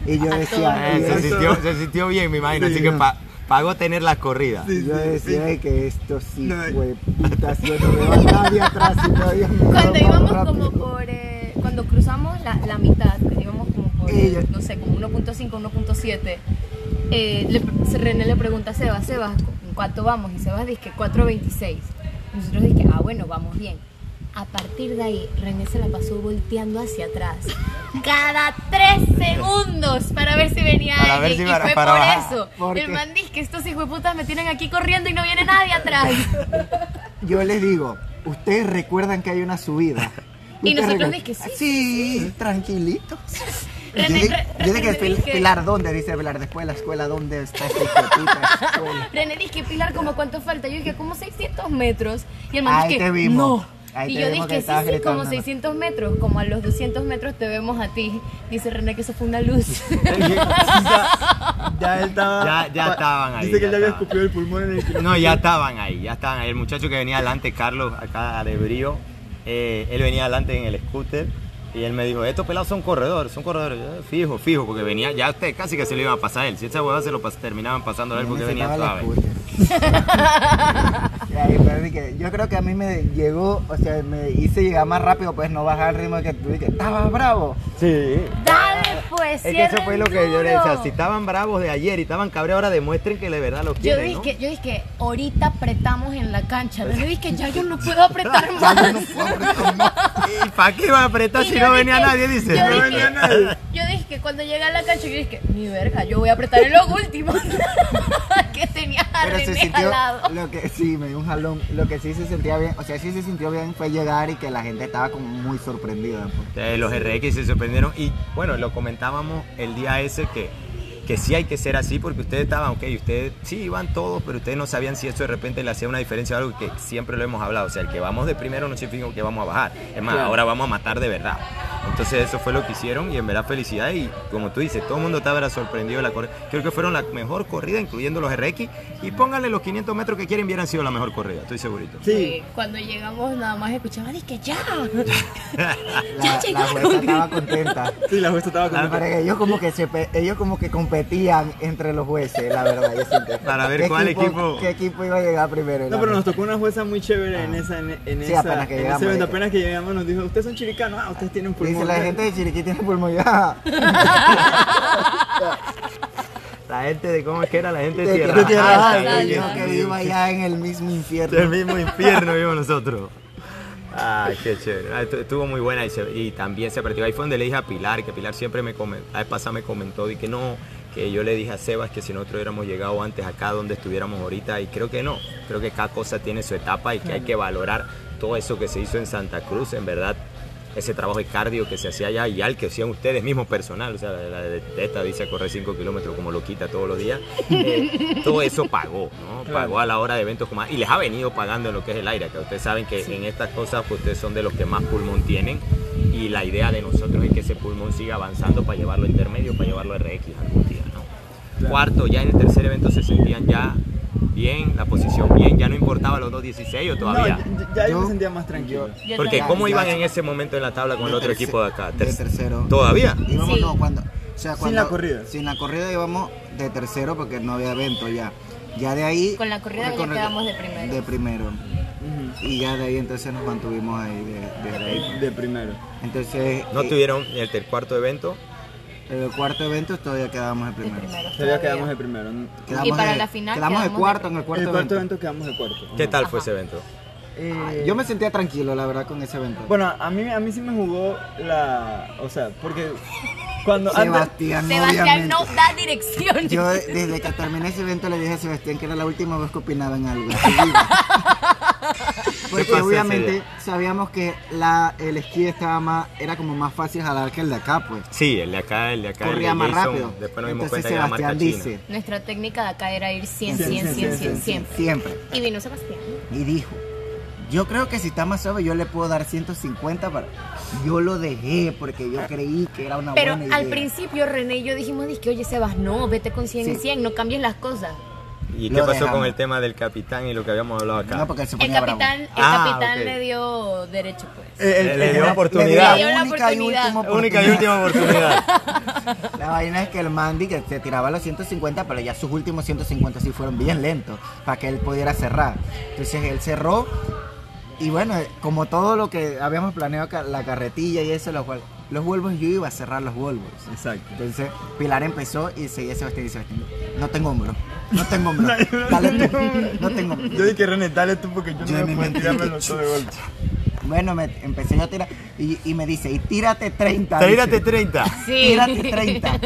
y yo decía, Eh, se, sintió, se sintió bien, me imagino, así que pa- pagó tener las corridas. yo decía "Ay, que esto sí No. fue puta, si yo no veo a nadie atrás y todavía me Cuando íbamos como por. eh, cuando cruzamos la, la mitad, por. Ella- no sé, como 1.5, 1.7. Eh, René le pregunta a Sebas, Sebas, ¿en cuánto vamos? Y Sebas dice que 4.26. Nosotros dije, ah, bueno, vamos bien. A partir de ahí, René se la pasó volteando hacia atrás. Cada tres segundos para ver si venía Para ver alguien. si y para- fue para por bajar. eso. ¿Por El man dice que estos hijueputas me tienen aquí corriendo y no viene nadie atrás. *laughs* Yo les digo, ustedes recuerdan que hay una subida. Y nosotros dije, sí, Sí, tranquilitos. *laughs* René- yo dije, Re- yo dije, René "Pil- dije- Pilar, ¿dónde? Dice Pilar, después de la escuela, ¿dónde está *laughs* escuela? René dice que Pilar, como cuánto falta? Yo dije, como 600 metros. Y el man Ahí dice que te vimos. no. Ahí y yo dije que sí, sí, como gritando. 600 metros. Como a los 200 metros te vemos a ti. Dice René que eso fue una luz. *laughs* ya, ya él estaba. Ya- ya estaban ahí, Dice que ya ya había escupido el pulmón en el. No, ya estaban ahí, ya estaban ahí. El muchacho que venía adelante, Carlos, acá de Brío, eh, él venía adelante en el scooter y él me dijo, estos pelados son corredores, son corredores. Yo, "Eh, fijo, fijo, porque venía, ya usted casi que se lo iban a pasar a él. Si esa huevada se lo pas- terminaban pasando a él porque venía suave. *laughs* dije, yo creo que a mí me llegó, o sea, me hice llegar más rápido, pues no bajar el ritmo que tú dije, estaba bravo. Sí. Dale, pues, Es que eso fue lo que yo le decía, si estaban bravos de ayer y estaban cabreados, ahora demuestren que de verdad lo Yo quieren, dije, ¿no? que, yo dije que ahorita apretamos en la cancha. René dije que ya yo no puedo *laughs* apretar Ya más. yo no puedo apretar más. *laughs* ¿Y para qué iba a apretar Y si yo no venía dije- nadie? Dice. Yo No dije, venía nadie. yo dije que cuando llegué a la cancha, yo dije, mi verga, yo voy a apretar en los últimos. *laughs* que tenía a Pero se René sintió, al lado. lo que sí, me dio un jalón, lo que sí se sentía bien, o sea, sí se sintió bien fue llegar y que la gente estaba como muy sorprendida. pues. Eh, los RX se sorprendieron y bueno, lo comentábamos el día ese que que sí hay que ser así porque ustedes estaban, ok, ustedes sí iban todos, pero ustedes no sabían si eso de repente le hacía una diferencia o algo que siempre lo hemos hablado. O sea, el que vamos de primero no significa que vamos a bajar. Es más, Claro. ahora vamos a matar de verdad. Entonces eso fue lo que hicieron y en verdad felicidades y como tú dices, todo el mundo estaba sorprendido de la corrida. Creo que fueron la mejor corrida, incluyendo los RX y pónganle los 500 metros que quieren, hubieran sido la mejor corrida, estoy segurito. Sí. Sí, Cuando llegamos nada más escuchaba, que *laughs* ya. La, la llegó. jueza estaba contenta. Sí, la jueza estaba Pero con ellos como que se ellos como que competían entre los jueces, la verdad, yo siento. Para ver ¿Qué cuál equipo- qué equipo iba a llegar primero. No, pero nos tocó una jueza muy chévere en esa en, en Sí, esa apenas que en llegamos, ese evento. eh. Apenas que llegamos nos dijo, "Ustedes son chiricanos, ah, ustedes tienen pulmón." Dice la gente de Chiriquí tiene pulmón ya. *laughs* La gente de cómo es que era la gente de De tierra. Tierra Ah, Alta, yo que vivo allá en el mismo infierno. El mismo infierno vimos nosotros. Ay, qué chévere. Ah, estu- Estuvo muy buena y, se- y también se practicó. Ahí fue donde le dije a Pilar, que Pilar siempre me comentó, la vez pasada me comentó y que no, que yo le dije a Sebas que si nosotros hubiéramos llegado antes acá donde estuviéramos ahorita y creo que no. Creo que cada cosa tiene su etapa y que hay que valorar todo eso que se hizo en Santa Cruz, en verdad. Ese trabajo de cardio que se hacía allá y al que hacían ustedes mismos personal, o sea, la de Teta dice correr 5 kilómetros como lo quita todos los días, eh, todo eso pagó, ¿no? Claro. Pagó a la hora de eventos como y les ha venido pagando en lo que es el aire, que ustedes saben que en estas cosas pues, ustedes son de los que más pulmón tienen y la idea de nosotros es que ese pulmón siga avanzando para llevarlo a intermedio, para llevarlo a RX algún día. Cuarto, ya en el tercer evento se sentían ya bien, la posición bien, ya no importaba los 2.16 o todavía. No, ya, ya yo, Yo- me sentía más tranquilo. Yo Porque también. ¿cómo ya- iban en ese momento en la tabla con el otro equipo de acá? de Ter- tercero. ¿Todavía? Íbamos, Sí. no, cuando, o sea, Sin la corrida. Sin la corrida íbamos de tercero porque no había evento ya. Ya de ahí. Con la corrida ya quedamos de primero. De primero. Y ya de ahí entonces nos mantuvimos ahí de, de ahí. De primero. Entonces. ¿No eh, tuvieron el cuarto evento? El cuarto evento todavía quedamos de De primero. primero, Todavía todavía. quedamos de primero. Quedamos Y para la final Quedamos de- cuarto en el cuarto, el cuarto evento. evento quedamos de cuarto. ¿Qué tal Ajá. fue ese evento? Eh, Yo me sentía tranquilo, la verdad, con ese evento. Bueno, a mí, a mí sí me jugó la... O sea, porque cuando... antes- Sebastián, Sebastián no da dirección. Yo desde que terminé ese evento le dije a Sebastián que era la última vez que opinaba en algo. *laughs* Porque obviamente sabíamos que la, el esquí estaba más, era como más fácil jalar que el de acá, pues. Sí, el de acá, el de acá. el Corría de más Jason, rápido. Después nos dimos Entonces cuenta que Sebastián china. dice, Nuestra técnica de acá era ir 100, 100, 100, 100, 100, 100, siempre. siempre. Y vino Sebastián. Y dijo, yo creo que si está más suave yo le puedo dar 150 para... Yo lo dejé porque yo creí que era una Pero buena al idea. principio René y yo dijimos, que oye Sebas, no, vete con 100 y Sí. 100, no cambies las cosas. ¿Y Lo qué pasó dejamos. con el tema del capitán y lo que habíamos hablado acá? No, porque él se El ponía bravo. capitán, el Ah, capitán ok. le dio derecho, pues. Eh, el- Le- le el- dio el- oportunidad. Le dio la única y oportunidad. última Única y última oportunidad. La vaina es que el Mandy que se tiraba los 150, pero ya sus últimos 150 sí fueron bien lentos para que él pudiera cerrar. Entonces él cerró y bueno, como todo lo que habíamos planeado, la carretilla y eso, lo cual, los Volvos yo iba a cerrar los Volvos. Exacto. Entonces Pilar empezó y seguía Sebastián y Sebastián. No tengo hombro, no tengo *laughs* hombro. Dale tú, no tengo hombro. Yo dije, René, dale tú porque yo Yo no me puedo dije, todo de golpe. Bueno, me empecé yo a tirar y, y me dice, y tírate 30. Tírate dice. 30. Sí. Tírate 30.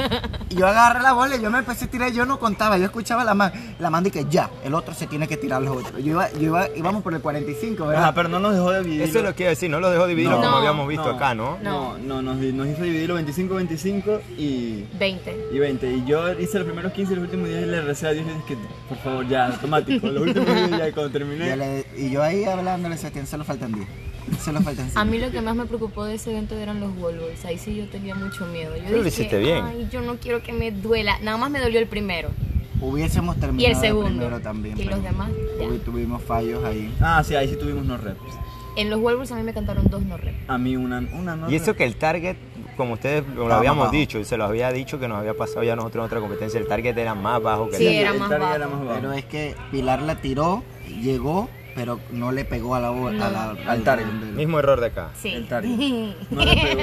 Y yo agarré la bola y yo me empecé a tirar, yo no contaba, yo escuchaba la man, la man que ya, el otro se tiene que tirar los otros. Yo iba, yo iba, íbamos por el 45, ¿verdad? Ajá, pero no nos dejó dividir. Eso es lo que iba a decir, no lo dejó dividirlo No. como No. habíamos visto acá, ¿no? No, no, nos, nos hizo dividirlo 25-25 y, 20. y 20. Y yo hice los primeros 15 y los últimos 10 le recé a Dios y dije que, por favor, ya, automático. Los últimos 10 ya cuando terminé. Ya le- y yo ahí hablándole a Sebastián, solo faltan 10. Solo faltan 5. A mí lo que más me preocupó de ese evento eran los Wolves. Ahí sí yo tenía mucho miedo. Yo Pero lo dije, hiciste bien. Ay, yo no quiero que me duela. Nada más me dolió el primero. Hubiésemos Y terminado el de segundo. primero también. Y los demás, ya. Tuvimos fallos ahí. Ah, sí, ahí sí tuvimos no reps. En los Wolves a mí me cantaron dos no rep. A mí una, una no Y eso que el target, como ustedes lo Estaba habíamos bajo. dicho, y se lo había dicho que nos había pasado ya nosotros en otra competencia, el target era más bajo que Sí, el era el más target bajo. era más bajo. Pero es que Pilar la tiró, llegó, pero no le pegó a la bola. No. a la- Al target. del- mismo error de acá. Sí. El target. *laughs* No le pegó.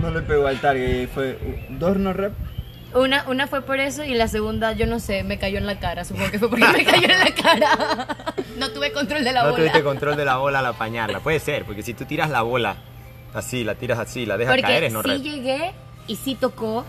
No le pegó al target. Fue dos no reps. Una, una fue por eso y la segunda, yo no sé, me cayó en la cara. Supongo que fue porque me cayó en la cara. *laughs* No tuve control de la no bola. tuviste control de la bola al apañarla. Puede ser, porque si tú tiras la bola así, la tiras así, la dejas Porque caer, es no sí red. llegué y sí tocó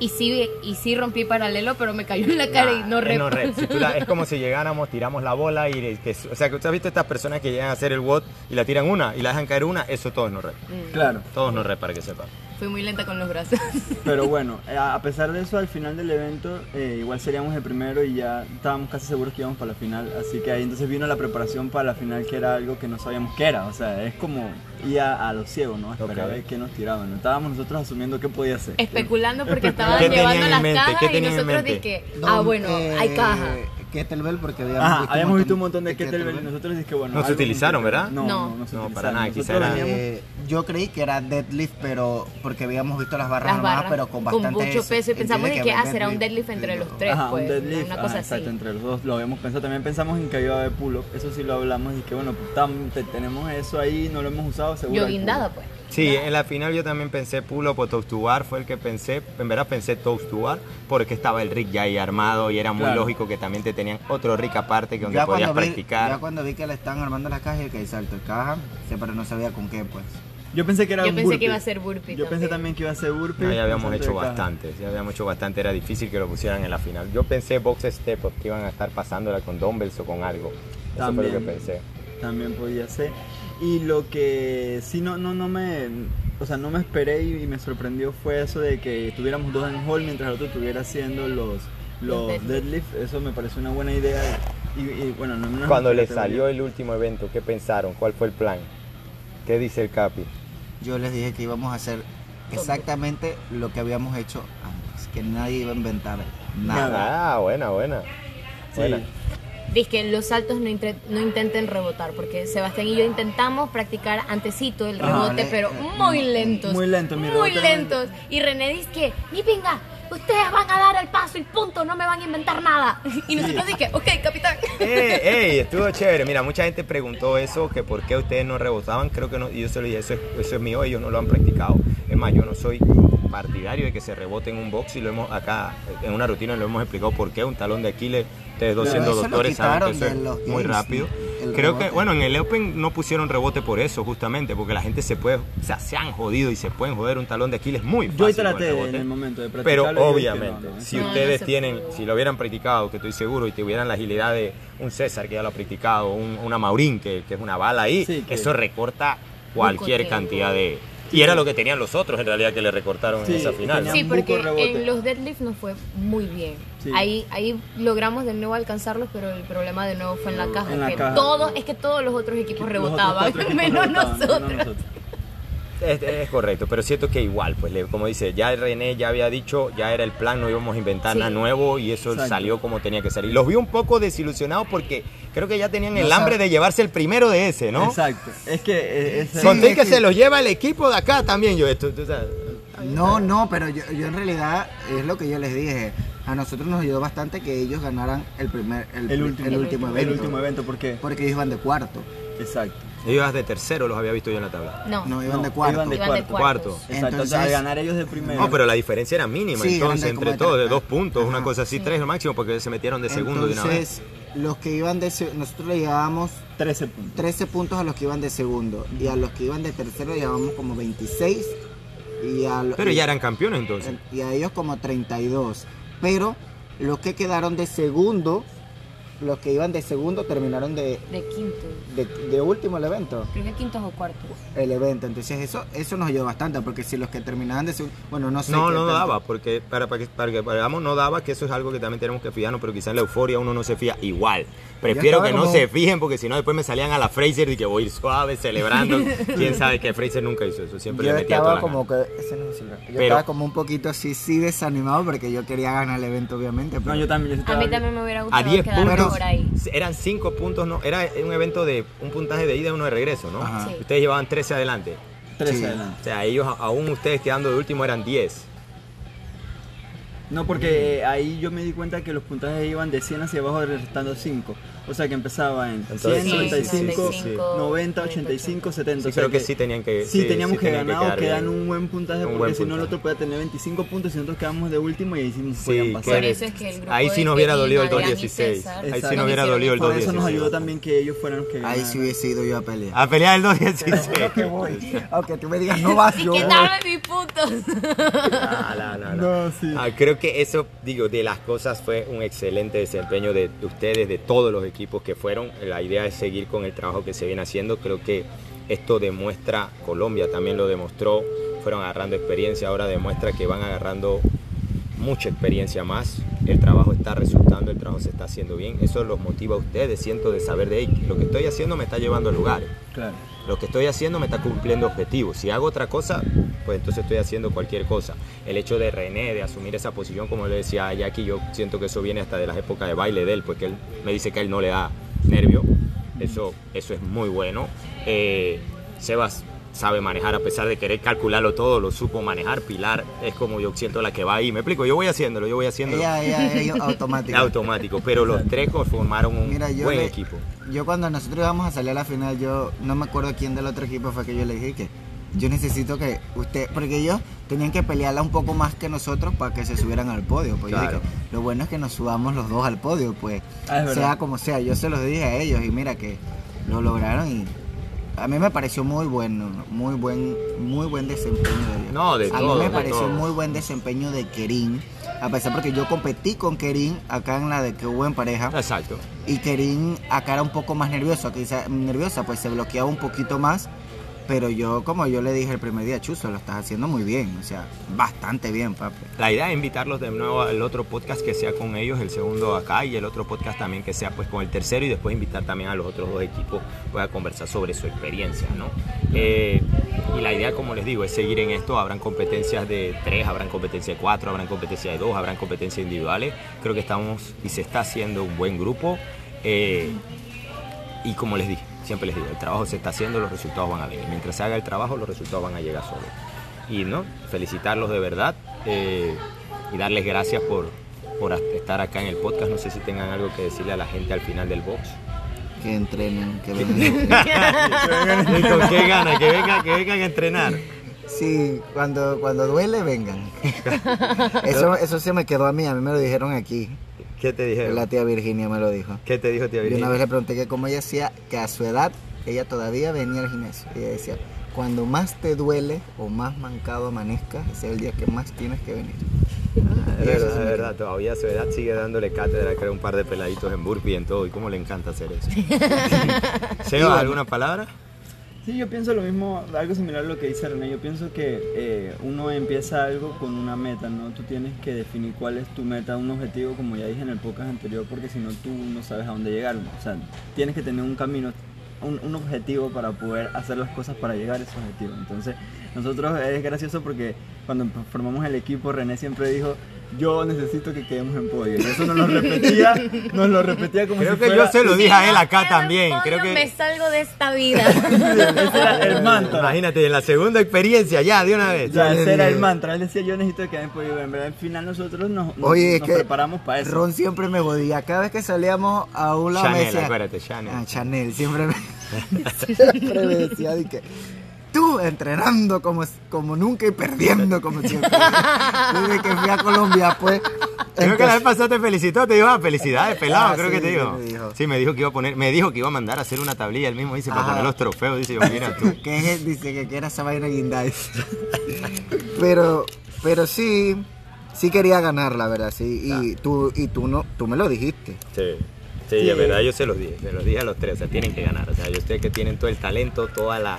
y sí, y sí rompí paralelo, pero me cayó en la cara y no es rep. no red. Si tú la- es como si *laughs* llegáramos, tiramos la bola y que, o sea, que usted ha visto estas personas que llegan a hacer el WOT y la tiran una y la dejan caer una, eso todo es no red. Mm. Claro. Todo es no red para que sepa. Fui muy lenta con los brazos. *laughs* Pero bueno, eh, a pesar de eso, al final del evento, eh, igual seríamos el primero y ya estábamos casi seguros que íbamos para la final. Así que ahí entonces vino la preparación para la final, que era algo que no sabíamos qué era. O sea, es como ir a, a lo ciego, ¿no? Esperar Ok. a ver qué nos tiraban. ¿no? Estábamos nosotros asumiendo qué podía ser. Especulando porque Especulando. estaban ¿Qué tenían llevando las mente? ¿Qué cajas y nosotros dije, ah bueno, hay caja. Kettlebell porque habíamos Ajá, visto habíamos visto un montón de kettlebell y kettlebell. nosotros dijimos que bueno. No se utilizaron, ¿verdad? kettlebell. No, No. no, no, No, para nada, quizá era- veníamos- Eh, yo creí que era deadlift, pero porque habíamos visto las barras Las pero con bastante mucho peso y pensamos de que ah, será un deadlift entre los tres, Ajá, pues, un deadlift, una cosa exacto, así. entre los dos lo habíamos pensado. También pensamos en que iba a haber pull-up, eso sí lo hablamos y que bueno, tam- te- tenemos eso ahí, no lo hemos usado, seguro. Yo guindada, pues. Sí, en la final yo también pensé pull-up o toast to bar, fue el que pensé, en verdad pensé toast to bar, porque estaba el rig ya ahí armado y era muy Claro. lógico que también te tenían otro rig aparte que donde Ya podías vi, practicar. ya cuando vi que le estaban armando la caja y que salto de caja, pero no sabía con qué, pues. Yo pensé que era Yo un pensé burpee. que iba a ser burpee Yo pensé también. que iba a ser burpee. No, ya habíamos hecho bastante, ya habíamos hecho bastante, era difícil que lo pusieran en la final. Yo pensé box step que iban a estar pasándola con dumbbells o con algo. Eso fue lo que pensé. También podía ser. Y lo que sí no, no, no me, o sea, no me esperé y, y me sorprendió fue eso de que tuviéramos dos en hall mientras el otro estuviera haciendo los, los deadlift. deadlift. Eso me pareció una buena idea. Y, y, bueno, no, no Cuando les salió el último evento, ¿qué pensaron? ¿Cuál fue el plan? ¿Qué dice el Capi? Yo les dije que íbamos a hacer exactamente lo que habíamos hecho antes, que nadie iba a inventar nada. Nada. Ah, buena, buena. Sí. Buena. Dice los saltos no, no intenten rebotar, porque Sebastián y yo intentamos practicar antecito el Ajá, rebote, le- pero muy lentos. muy lento, mi muy lentos. Y René dice que, ni pinga, ustedes van a dar el paso y punto, no me van a inventar nada. Y nosotros dije, ok, capitán. ¡Ey, ey! *laughs* Estuvo chévere. Mira, mucha gente preguntó eso, que por qué ustedes no rebotaban. Creo que no, y yo se lo dije, eso es, eso es mío, ellos no lo han practicado. Es más, yo no soy partidario de que se rebote en un box y lo hemos acá en una rutina lo hemos explicado por qué un talón de Aquiles ustedes dos Pero siendo doctores saben que eso muy rápido el creo que bueno en el Open no pusieron rebote por eso justamente porque la gente se puede o sea se han jodido y se pueden joder un talón de Aquiles muy fácil Yo ahí con el traté rebote. en el momento de Pero practicarlo. que obviamente, no, no. si No, ustedes tienen, si lo hubieran practicado, que estoy seguro, y tuvieran la agilidad de un César que ya lo ha practicado, un- una Maurín que, que es una bala ahí, Sí, que- eso recorta cualquier cantidad de... Y era lo que tenían los otros en realidad que le recortaron Sí, en esa final. Sí, porque en los deadlifts nos fue muy bien. Sí. Ahí, ahí logramos de nuevo alcanzarlos, pero el problema de nuevo fue en la caja. En la que caja. Todos, es que todos los otros equipos Los rebotaban, cuatro *laughs* equipos menos rebotaban, nosotros. menos nosotros. Es, es correcto, pero siento que igual, pues como dice, ya René ya había dicho, ya era el plan, no íbamos a inventar Sí. nada nuevo y eso Exacto. salió como tenía que salir. Los vi un poco desilusionados porque creo que ya tenían el No hambre sabe- de llevarse el primero de ese, ¿no? Exacto. Es que eh, ese- Sí, Conté es que, que- se los lleva el equipo de acá también, yo esto, tú sabes. No, no, pero yo, yo en realidad es lo que yo les dije. A nosotros nos ayudó bastante que ellos ganaran el primer, el, el último, el último evento. El último evento, porque Porque ellos iban de cuarto. Exacto. Ellos de tercero los había visto yo en la tabla. No, No, iban No, de cuarto. iban de Iban de cuarto. Exacto. Entonces- al ganar ellos de primero. No, pero la diferencia era mínima, Sí, entonces, de entre todos, de dos puntos, una cosa así, Sí. tres lo máximo, porque se metieron de segundo de una vez. Entonces, los que iban de nosotros le llevábamos 13 puntos. 13 puntos a los que iban de segundo y a los que iban de tercero le llevábamos como 26 y a, lo- Pero y- ya eran campeones entonces. y a ellos como 32. Pero los que quedaron de segundo, los que iban de segundo terminaron de, de quinto. de, de último el evento. Creo que quintos o cuartos. El evento, entonces eso eso nos ayudó bastante porque si los que terminaban de segundo, bueno, no sé. No, no tanto- daba, porque para, para, que, para que veamos, no daba, que eso es algo que también tenemos que fijarnos, pero quizá en la euforia uno no se fía igual. Prefiero que no como- se fijen, porque si no después me salían a la Fraser y que voy a ir suave, celebrando. *laughs* Quién sabe que Fraser nunca hizo eso, siempre Yo le metía toda estaba la como gana. que ese no. Yo Pero- estaba como un poquito así sí desanimado porque yo quería ganar el evento obviamente, No, pero yo también. yo A mí también me hubiera A gustado 10 quedarme puntos, por ahí. eran 5 puntos, no, era un evento de un puntaje de ida y uno de regreso, ¿no? Sí. Ustedes llevaban 13 adelante. 13 Sí. adelante. O sea, ellos, aún ustedes quedando de último, eran 10. No, porque eh, ahí yo me di cuenta que los puntajes iban de 100 hacia abajo restando 5. O sea que empezaba en Entonces, 100, sí, 95, sí, sí, sí. 90, 85, 70. Sí, o sea creo que sí tenían que- Sí, sí, teníamos sí que ganar o quedar un buen puntaje Un porque buen si no el otro puede tener 25 puntos y nosotros quedamos de último y ahí sí nos Sí, podían pasar. Por eso es que el grupo Ahí sí nos hubiera dolido el Adrián y 2.16. César Ahí sí nos hubiera dolido el Por eso nos 2.16. ayudó también que ellos fueran los que ahí sí hubiese ido yo a pelear. A pelear el 2.16. que voy. Aunque tú me digas no vas, yo voy. Quítame mis puntos. No, no, no. No, sí. Ah, creo que eso, digo, de las cosas fue un excelente desempeño de ustedes, de todos los equipos que fueron. La idea es seguir con el trabajo que se viene haciendo. Creo que esto demuestra, Colombia también lo demostró, fueron agarrando experiencia, ahora demuestra que van agarrando mucha experiencia más, el trabajo está resultando, el trabajo se está haciendo bien, eso los motiva a ustedes, siento de saber de "Ey, lo que estoy haciendo me está llevando a lugares, Claro. lo que estoy haciendo me está cumpliendo objetivos, si hago otra cosa, pues entonces estoy haciendo cualquier cosa. El hecho de René, de asumir esa posición, como le decía a Jackie, yo siento que eso viene hasta de las épocas de baile de él, porque él me dice que a él no le da nervio, eso, eso es muy bueno. Eh, Sebas sabe manejar, a pesar de querer calcularlo todo, lo supo manejar. Pilar es como yo siento la que va ahí. Me explico, yo voy haciéndolo, yo voy haciéndolo. Ella, ella, ella automática. *laughs* automático, pero los tres formaron un Mira, buen le- equipo. Yo cuando nosotros íbamos a salir a la final, yo no me acuerdo quién del otro equipo fue que yo le dije que yo necesito que usted, porque ellos tenían que pelearla un poco más que nosotros para que se subieran al podio. Pues yo Claro. dije, lo bueno es que nos subamos los dos al podio, pues Ah, es verdad. sea como sea. Yo se los dije a ellos y mira que lo lograron y a mí me pareció muy bueno, muy buen, muy buen desempeño de ellos. No, de a todo, mí me de pareció todo. muy buen desempeño de Kerin, a pesar porque yo competí con Kerin acá en la de que hubo en pareja. Exacto. Y Kerin acá era un poco más nerviosa, quizá nerviosa, pues se bloqueaba un poquito más. Pero yo, como yo le dije el primer día, Chuzo, lo estás haciendo muy bien, o sea, bastante bien, papi. La idea es invitarlos de nuevo al otro podcast que sea con ellos, el segundo acá, y el otro podcast también que sea pues con el tercero, y después invitar también a los otros dos equipos pues, a conversar sobre su experiencia, ¿no? Eh, y la idea, como les digo, es seguir en esto. Habrán competencias de tres, habrán competencias de cuatro, habrán competencias de dos, habrán competencias individuales. Creo que estamos y se está haciendo un buen grupo. Eh, y como les dije, siempre les digo, el trabajo se está haciendo, los resultados van a venir. Mientras se haga el trabajo, los resultados van a llegar solos. Y no, felicitarlos de verdad eh, y darles gracias por, por estar acá en el podcast. No sé si tengan algo que decirle a la gente al final del box. Que entrenen, que *laughs* vengan. *laughs* Que vengan, que vengan a entrenar. sí, cuando, cuando duele, vengan. *laughs* Eso, eso se me quedó a mí, a mí me lo dijeron aquí. ¿Qué te dijeron? La tía Virginia me lo dijo. ¿Qué te dijo tía Y una Virginia? vez le pregunté que cómo ella hacía, que a su edad ella todavía venía al gimnasio. Y ella decía, cuando más te duele o más mancado amanezcas, ese es el día que más tienes que venir. Es Y eso verdad, es verdad, todavía a su edad sigue dándole cátedra, creo, un par de peladitos en burpee y en todo, y cómo le encanta hacer eso. *laughs* *laughs* Seba, ¿alguna palabra? Sí, yo pienso lo mismo, algo similar a lo que dice René. Yo pienso que eh, uno empieza algo con una meta, ¿no? Tú tienes que definir cuál es tu meta, un objetivo, como ya dije en el podcast anterior, porque si no tú no sabes a dónde llegar. O sea, tienes que tener un camino, un, un objetivo para poder hacer las cosas para llegar a ese objetivo. Entonces, nosotros es gracioso porque cuando formamos el equipo, René siempre dijo, yo necesito que quedemos en podio. Y eso nos lo repetía, nos lo repetía como Creo si que fuera... yo se lo dije a él acá en también. podio, Creo Me que. salgo de esta vida. *laughs* Ese era el mantra. Imagínate, en la segunda experiencia, ya, de una vez. Ya, ese era el mantra. Él decía, yo necesito que queden podio. En verdad, al final nosotros nos, nos- Oye, es nos que preparamos para eso. Ron siempre me jodía. Cada vez que salíamos a un lado me Chanel, decía... acuérdate, Chanel. Ah, Chanel, siempre me, *laughs* *laughs* siempre me decía de que tú entrenando como, como nunca y perdiendo como *laughs* siempre. Desde que fui a Colombia, pues. Creo que la vez pasada te felicitó, te dijo, ah, felicidades, pelado, Ah, creo sí, que te sí, dijo. me dijo. Sí, me dijo que iba a poner, me dijo que iba a mandar a hacer una tablilla, él mismo dice, para Ajá. poner los trofeos, dice yo, mira tú. *laughs* que es- dice que quiera esa vaina guindada. pero, pero sí, sí quería ganar, la verdad, sí. Y tú, y tú no, tú me lo dijiste. Sí, sí, de verdad yo se los dije, se los dije a los tres, o sea, tienen que ganar. O sea, yo sé que tienen todo el talento, todas la-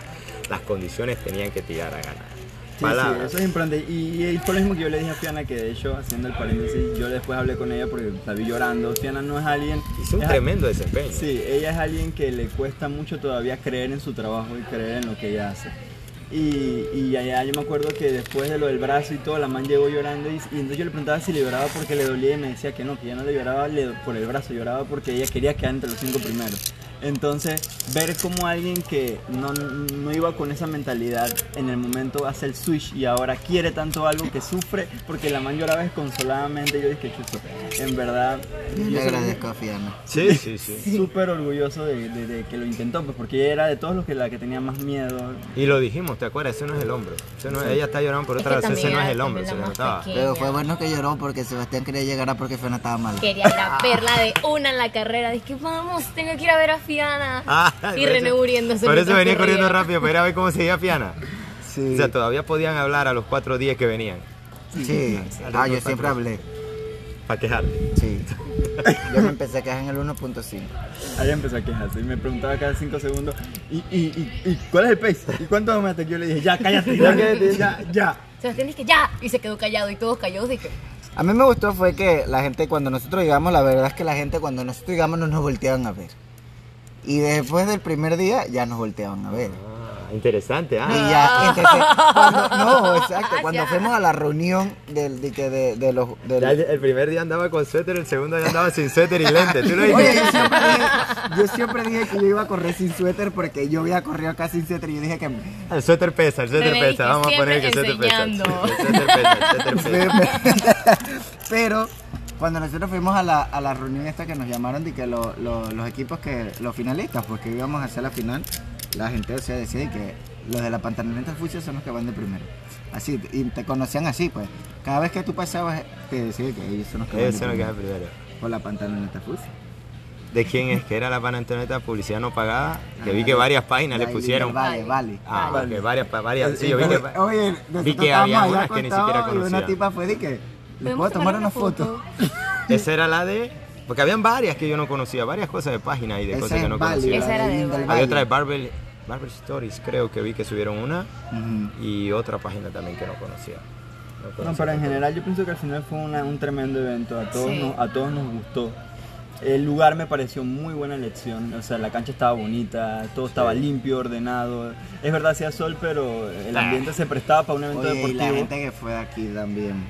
las condiciones tenían que tirar a ganar. Sí, sí, eso es importante. Y, y fue lo mismo que yo le dije a Fiana, que de hecho, haciendo el paréntesis, yo después hablé con ella porque la vi llorando. Fiana no es alguien... Hizo un es- tremendo desempeño. Sí, ella es alguien que le cuesta mucho todavía creer en su trabajo y creer en lo que ella hace. Y, y allá yo me acuerdo que después de lo del brazo y todo, la man llegó llorando y, y entonces yo le preguntaba si le lloraba porque le dolía y me decía que no, que ya no le lloraba le- por el brazo, lloraba porque ella quería quedar entre los cinco primeros. Entonces, ver como alguien que no, no iba con esa mentalidad en el momento hace el switch y ahora quiere tanto algo que sufre porque la man lloraba desconsoladamente. Yo dije, chuzo, en verdad, Yo le agradezco a Fiana. Sí, sí, sí. *laughs* súper orgulloso de, de- de que lo intentó, pues porque ella era de todos los que la que tenía más miedo. Y lo dijimos, ¿te acuerdas? Ese no es el hombro. Ese no es- ella está llorando por Es otra que vez, ese no es el hombro, se le la notaba. Pero fue bueno que lloró porque Sebastián quería llegar a porque Fiana estaba mal. Quería ir a verla de una en la carrera. Dije, vamos, tengo que ir a ver a Fiana. Ah, y por René eso- muriéndose. Por eso venía corriendo rápido para ir a ver cómo seguía Fiana. Sí. O sea, todavía podían hablar a los cuatro días que venían. Sí. Ah, yo siempre hablé. para quejarte. Sí. Yo me empecé a quejar en el 1.5. Ahí empezó a quejarse y me preguntaba cada 5 segundos, ¿y, y, y, y cuál es el pace? ¿Y cuánto aquí? Yo le dije, ya, cállate, ya, cállate, ya, ya. Sebastián que ya, y se quedó callado y todos callados dije, A mí me gustó fue que la gente cuando nosotros llegamos, la verdad es que la gente cuando nosotros llegamos no nos volteaban a ver. Y después del primer día ya nos volteaban a ver. Ah, interesante, Y ah. ya, entonces, cuando, no, *laughs* exacto, cuando Ya. fuimos a la reunión del, de, de, de los... del- Ya el, primer día andaba con suéter, el segundo día andaba sin suéter y lentes. ¿Tú lo Oye, dijiste? yo siempre, dije, yo siempre dije que yo iba a correr sin suéter porque yo había corrido acá sin suéter y yo dije que... El suéter pesa, el suéter pesa. Vamos a poner que el suéter pesa. El suéter pesa, el suéter pesa. *laughs* Pero cuando nosotros fuimos a la, a la reunión esta que nos llamaron de que lo- lo- los equipos que, los finalistas, pues que íbamos a hacer la final, la gente o sea, decía de que los de la pantaloneta fucsia son los que van de primero. Así, y te conocían así, pues. Cada vez que tú pasabas, te decían que ellos son los que van de Eso no queda primero. primero. Por la pantaloneta fucsia. ¿De quién es? Que era la pantaloneta publicidad no pagada. Que vi que varias páginas le pusieron. Vale, vale. Ah, Vale. varias, varias. Sí, yo vi que. Oye, vi que había unas que ni siquiera acostados y conocía. una tipa fue de que, ¿le ¿podemos puedo tomar una foto? *laughs* Esa era la de. Porque habían varias que yo no conocía, varias cosas de páginas y de Esa cosas que no Bali, conocía. Esa era de Bali. Había otra de Barber, Barber Stories, creo que vi que subieron una y otra página también que no conocía. No, pero en general yo pienso que al final fue una- un tremendo evento, a todos, Sí. nos, a todos nos gustó. El lugar me pareció muy buena elección, o sea, la cancha estaba bonita, todo estaba limpio, ordenado. Es verdad, hacía sol, pero el Ah. ambiente se prestaba para un evento Oye, y deportivo. la gente que fue de aquí también.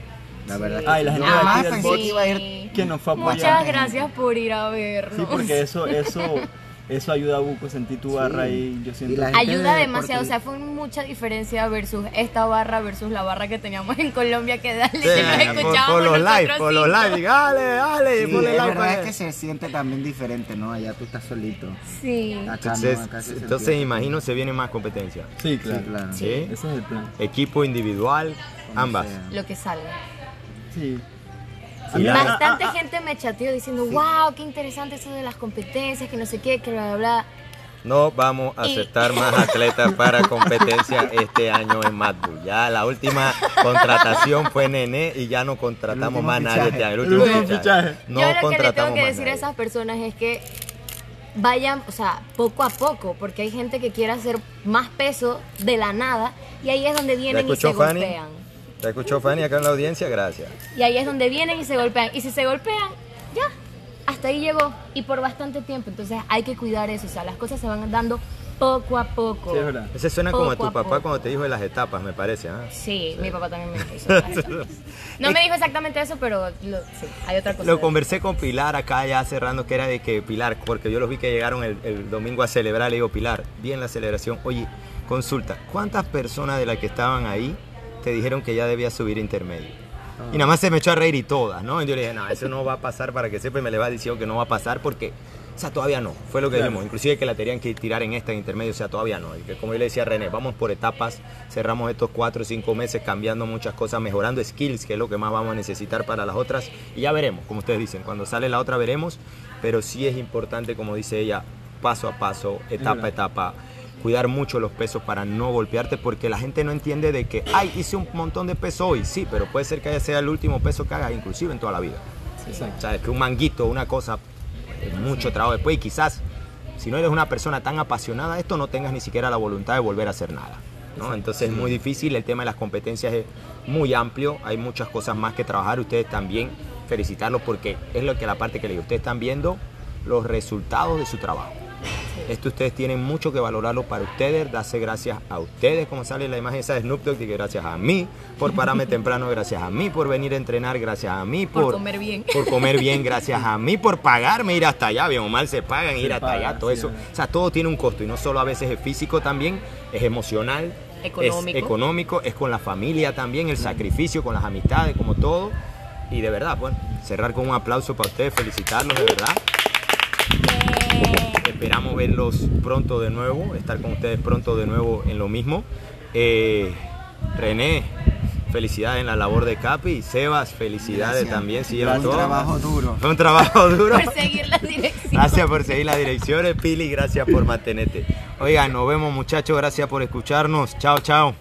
La verdad. que Ah, y la gente de aquí del bot- que iba a ir. que nos fue a apoyar. muchas gracias por ir a vernos. Sí, porque eso, eso, *laughs* eso ayuda a Buco, sentí tu barra ahí, yo siento. Y la gente Ayuda de demasiado, o sea, fue mucha diferencia versus esta barra versus la barra que teníamos en Colombia que dale, Sí, que nos por, escuchábamos por los live, por los cinco. live. diga, Dale, dale, Sí, ponle es verdad para es que- se siente también diferente, ¿no? Allá tú estás solito. Sí. Acá Entonces, no, acá se entonces imagino se viene más competencia. Sí, Sí, claro. claro. ¿Sí? Ese es el plan. Equipo individual, Como ambas. sea. Lo que salga. Sí. La- ah, Bastante ah, ah, gente me chateó diciendo, wow, qué interesante eso de las competencias, que no sé qué, que bla, bla, bla. No vamos a Y- aceptar más atletas para *laughs* competencia este año en Mad Bull. Ya la última contratación fue Nene y ya no contratamos más nadie este año. El último último fichaje. fichaje. No Yo lo que le tengo que decir a esas personas es que vayan, o sea, poco a poco, porque hay gente que quiere hacer más peso de la nada y ahí es donde vienen y se Fanny? golpean. ¿Te escuchó Fanny acá en la audiencia? Gracias. Y ahí es donde vienen y se golpean. Y si se golpean, ya, hasta ahí llegó. Y por bastante tiempo. Entonces hay que cuidar eso. O sea, las cosas se van dando poco a poco. Sí, es verdad. Ese suena como a tu a papá poco. cuando te dijo de las etapas, me parece. ¿ah? Sí, mi papá también me dijo eso. *laughs* No me dijo exactamente eso, pero lo- sí, hay otra cosa. Lo conversé con Pilar acá ya cerrando que era de que Pilar, porque yo los vi que llegaron el, el domingo a celebrar, le digo Pilar, bien la celebración, oye, consulta, ¿cuántas personas de las que estaban ahí te dijeron que ya debía subir intermedio? Y nada más se me echó a reír y todas, ¿no? Y yo le dije, no, eso no va a pasar para que sepa y me le va diciendo que no va a pasar porque, o sea, todavía no, fue lo que Claro. dijimos, inclusive que la tenían que tirar en esta en intermedio, o sea, todavía no. Y que como yo le decía a René, vamos por etapas, cerramos estos cuatro o cinco meses cambiando muchas cosas, mejorando skills, que es lo que más vamos a necesitar para las otras, y ya veremos, como ustedes dicen, cuando sale la otra veremos, pero sí es importante, como dice ella, paso a paso, etapa a etapa, cuidar mucho los pesos para no golpearte, porque la gente no entiende de que, ay, hice un montón de peso hoy, sí, pero puede ser que haya sea el último peso que hagas, inclusive en toda la vida. Exacto. O sea, que un manguito, una cosa, mucho trabajo después y quizás si no eres una persona tan apasionada esto no tengas ni siquiera la voluntad de volver a hacer nada. ¿no? Entonces es muy difícil, el tema de las competencias es muy amplio, hay muchas cosas más que trabajar, ustedes también felicitarlos porque es lo que la parte que le digo, ustedes están viendo los resultados de su trabajo. Esto ustedes tienen mucho que valorarlo para ustedes, darse gracias a ustedes, como sale la imagen esa de Snoop Dogg, que gracias a mí por pararme *laughs* temprano, gracias a mí por venir a entrenar, gracias a mí Por por, comer bien. por comer bien, *laughs* gracias a mí por pagarme ir hasta allá, bien o mal se pagan ir Se hasta paga, allá, todo sí, eso. es. O sea, todo tiene un costo y no solo a veces es físico también, es emocional, Económico. es económico, es con la familia también, el sacrificio, con las amistades, como todo. Y de verdad, bueno, cerrar con un aplauso para ustedes, felicitarlos de verdad. Esperamos verlos pronto de nuevo, estar con ustedes pronto de nuevo en lo mismo. Eh, René, felicidades en la labor de Capi. Sebas, felicidades Gracias. también. Siguieron Un todo. trabajo duro. Fue un trabajo *laughs* duro. Por seguir las direcciones. Gracias por seguir las direcciones, Pili. Gracias por mantenerte. Oigan, nos vemos muchachos. Gracias por escucharnos. Chao, chao.